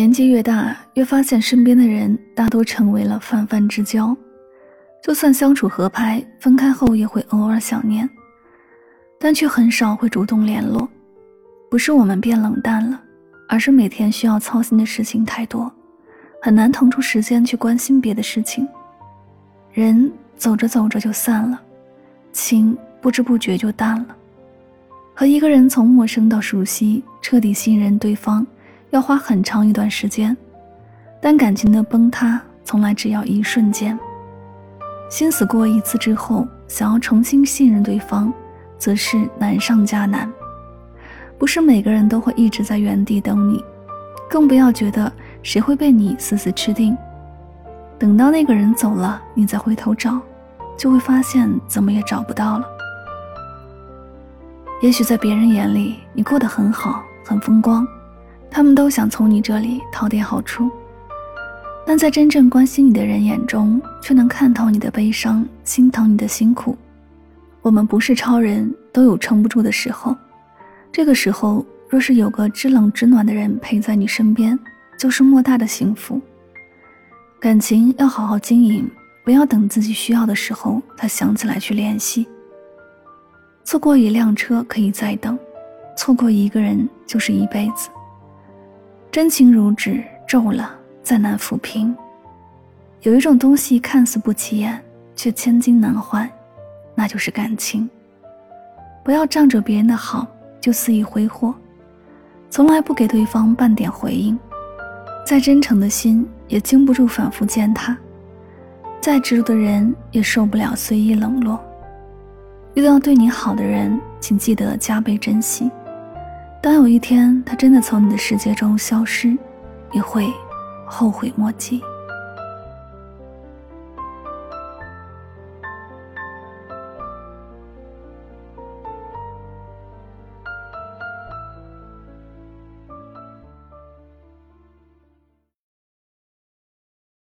年纪越大，越发现身边的人大多成为了泛泛之交，就算相处合拍，分开后也会偶尔想念，但却很少会主动联络。不是我们变冷淡了，而是每天需要操心的事情太多，很难腾出时间去关心别的事情。人走着走着就散了，情不知不觉就淡了。和一个人从陌生到熟悉，彻底信任对方。要花很长一段时间，但感情的崩塌从来只要一瞬间。心死过一次之后，想要重新信任对方，则是难上加难。不是每个人都会一直在原地等你，更不要觉得谁会被你死死吃定。等到那个人走了，你再回头找，就会发现怎么也找不到了。也许在别人眼里，你过得很好，很风光。他们都想从你这里讨点好处，但在真正关心你的人眼中，却能看透你的悲伤，心疼你的辛苦。我们不是超人，都有撑不住的时候。这个时候，若是有个知冷知暖的人陪在你身边，就是莫大的幸福。感情要好好经营，不要等自己需要的时候，才想起来去联系。错过一辆车可以再等，错过一个人就是一辈子。真情如纸，皱了再难抚平。有一种东西看似不起眼，却千金难换，那就是感情。不要仗着别人的好就肆意挥霍，从来不给对方半点回应。再真诚的心也经不住反复践踏，再执着的人也受不了随意冷落。遇到对你好的人，请记得加倍珍惜。当有一天他真的从你的世界中消失，你会后悔莫及。